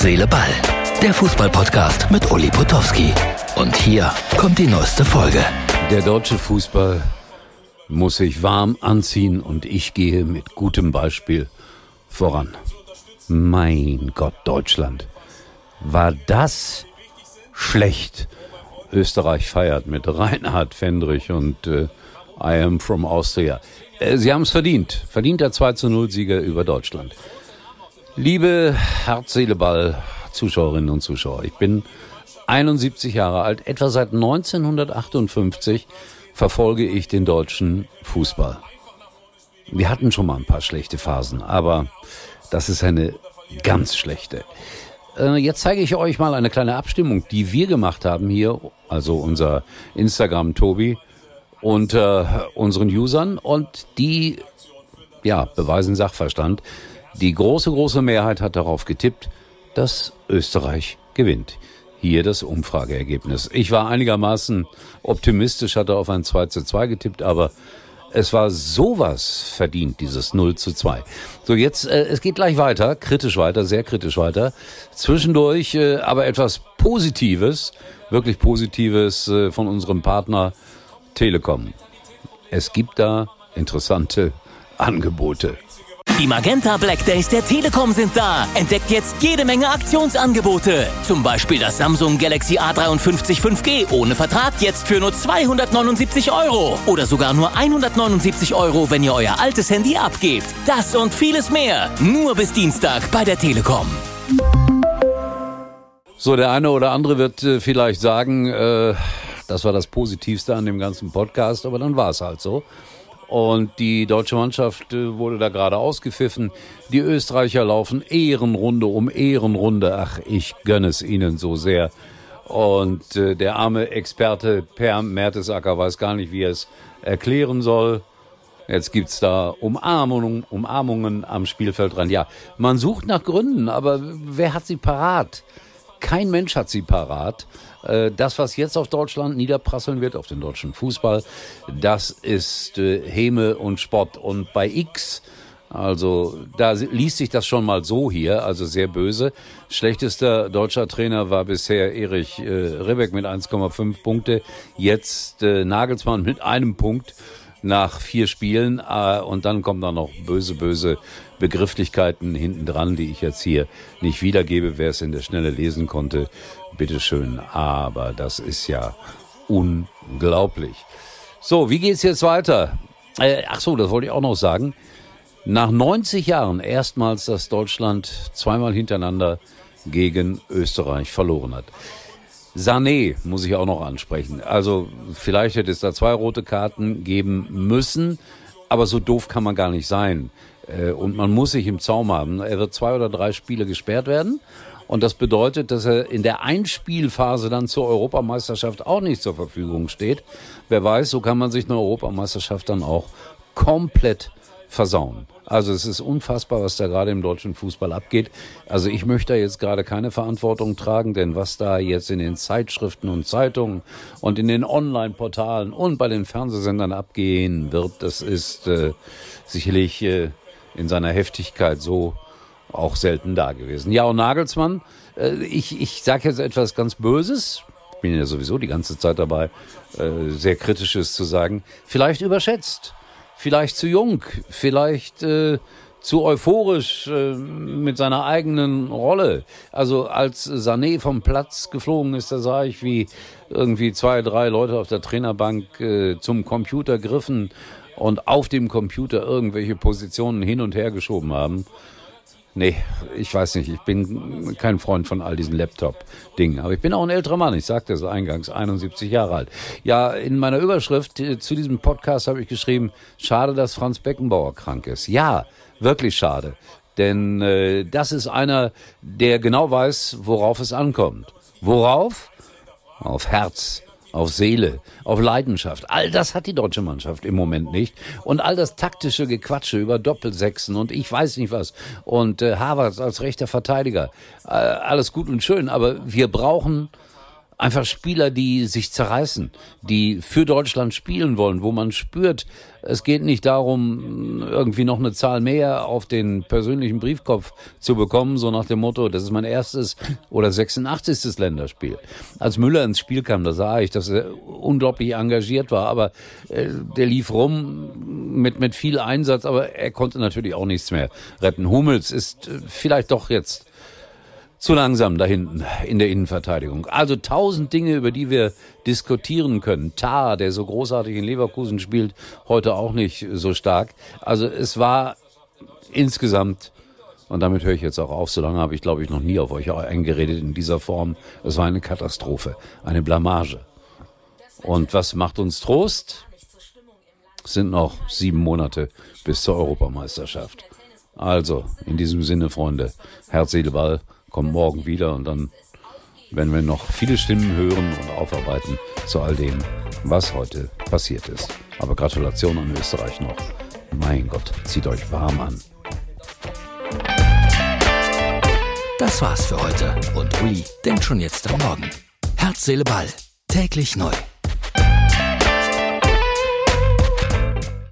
Seele, Ball. Der Fußballpodcast mit Uli Potowski. Und hier kommt die neueste Folge. Der deutsche Fußball muss sich warm anziehen und ich gehe mit gutem Beispiel voran. Mein Gott, Deutschland. War das schlecht? Österreich feiert mit Reinhard Fendrich und äh, I am from Austria. Äh, sie haben es verdient. Verdient der 2 zu 0 Sieger über Deutschland. Liebe Herz, Seele, Ball, Zuschauerinnen und Zuschauer, ich bin 71 Jahre alt. Etwa seit 1958 verfolge ich den deutschen Fußball. Wir hatten schon mal ein paar schlechte Phasen, aber das ist eine ganz schlechte. Äh, jetzt zeige ich euch mal eine kleine Abstimmung, die wir gemacht haben hier, also unser Instagram Tobi unter unseren Usern und die ja, beweisen Sachverstand. Die große, große Mehrheit hat darauf getippt, dass Österreich gewinnt. Hier das Umfrageergebnis. Ich war einigermaßen optimistisch, hatte auf ein 2 zu 2 getippt, aber es war sowas verdient, dieses 0 zu 2. So, jetzt, äh, es geht gleich weiter, kritisch weiter, sehr kritisch weiter. Zwischendurch äh, aber etwas Positives, wirklich Positives äh, von unserem Partner Telekom. Es gibt da interessante Angebote. Die Magenta Black Days der Telekom sind da. Entdeckt jetzt jede Menge Aktionsangebote. Zum Beispiel das Samsung Galaxy A53 5G ohne Vertrag jetzt für nur 279 Euro. Oder sogar nur 179 Euro, wenn ihr euer altes Handy abgebt. Das und vieles mehr. Nur bis Dienstag bei der Telekom. So, der eine oder andere wird äh, vielleicht sagen, äh, das war das Positivste an dem ganzen Podcast, aber dann war es halt so. Und die deutsche Mannschaft äh, wurde da gerade ausgepfiffen. Die Österreicher laufen Ehrenrunde um Ehrenrunde. Ach, ich gönne es ihnen so sehr. Und äh, der arme Experte Per Mertesacker weiß gar nicht, wie er es erklären soll. Jetzt gibt's da Umarmungen, Umarmungen am Spielfeldrand. Ja, man sucht nach Gründen, aber wer hat sie parat? Kein Mensch hat sie parat. Äh, das, was jetzt auf Deutschland niederprasseln wird, auf den deutschen Fußball, das ist äh, Häme und Spott. Und bei X, also da liest sich das schon mal so hier, also sehr böse. Schlechtester deutscher Trainer war bisher Erich äh, Ribbeck mit 1,5 Punkte. Jetzt äh, Nagelsmann mit einem Punkt nach vier Spielen. Äh, und dann kommen da noch böse, böse Begrifflichkeiten hinten dran, die ich jetzt hier nicht wiedergebe. Wer es in der Schnelle lesen konnte, bitteschön. Aber das ist ja unglaublich. So, wie geht's jetzt weiter? Äh, ach so, das wollte ich auch noch sagen. Nach 90 Jahren erstmals, dass Deutschland zweimal hintereinander gegen Österreich verloren hat. Sané muss ich auch noch ansprechen. Also vielleicht hätte es da zwei rote Karten geben müssen, aber so doof kann man gar nicht sein. Äh, und man muss sich im Zaum haben. Er wird zwei oder drei Spiele gesperrt werden. Und das bedeutet, dass er in der Einspielphase dann zur Europameisterschaft auch nicht zur Verfügung steht. Wer weiß, so kann man sich eine Europameisterschaft dann auch komplett versauen. Also es ist unfassbar, was da gerade im deutschen Fußball abgeht. Also ich möchte da jetzt gerade keine Verantwortung tragen, denn was da jetzt in den Zeitschriften und Zeitungen und in den Online-Portalen und bei den Fernsehsendern abgehen wird, das ist äh, sicherlich äh, in seiner Heftigkeit so auch selten da gewesen. Ja, und Nagelsmann, äh, ich, ich sage jetzt etwas ganz Böses, ich bin ja sowieso die ganze Zeit dabei, äh, sehr Kritisches zu sagen, vielleicht überschätzt vielleicht zu jung, vielleicht äh, zu euphorisch äh, mit seiner eigenen Rolle. Also als Sané vom Platz geflogen ist, da sah ich, wie irgendwie zwei, drei Leute auf der Trainerbank äh, zum Computer griffen und auf dem Computer irgendwelche Positionen hin und her geschoben haben. Nee, ich weiß nicht. Ich bin kein Freund von all diesen Laptop-Dingen. Aber ich bin auch ein älterer Mann. Ich sagte es eingangs, 71 Jahre alt. Ja, in meiner Überschrift äh, zu diesem Podcast habe ich geschrieben, schade, dass Franz Beckenbauer krank ist. Ja, wirklich schade. Denn äh, das ist einer, der genau weiß, worauf es ankommt. Worauf? Auf Herz, auf Seele, auf Leidenschaft. All das hat die deutsche Mannschaft im Moment nicht. Und all das taktische Gequatsche über Doppelsechsen und ich weiß nicht was. Und äh, Havertz als rechter Verteidiger. Äh, alles gut und schön, aber wir brauchen einfach Spieler, die sich zerreißen, die für Deutschland spielen wollen, wo man spürt, es geht nicht darum, irgendwie noch eine Zahl mehr auf den persönlichen Briefkopf zu bekommen, so nach dem Motto, das ist mein erstes oder 86. Länderspiel. Als Müller ins Spiel kam, da sah ich, dass er unglaublich engagiert war, aber äh, der lief rum mit, mit viel Einsatz, aber er konnte natürlich auch nichts mehr retten. Hummels ist äh, vielleicht doch jetzt zu langsam da hinten in der Innenverteidigung. Also tausend Dinge, über die wir diskutieren können. Tar, der so großartig in Leverkusen spielt, heute auch nicht so stark. Also es war insgesamt, und damit höre ich jetzt auch auf, so lange habe ich, glaube ich, noch nie auf euch eingeredet in dieser Form. Es war eine Katastrophe, eine Blamage. Und was macht uns Trost? Es sind noch sieben Monate bis zur Europameisterschaft. Also, in diesem Sinne, Freunde, Herz, Seele, Ball kommt morgen wieder und dann werden wir noch viele Stimmen hören und aufarbeiten zu all dem, was heute passiert ist. Aber Gratulation an Österreich noch. Mein Gott, zieht euch warm an. Das war's für heute und Uli denkt schon jetzt am Morgen. Herz, Seele, Ball. Täglich neu.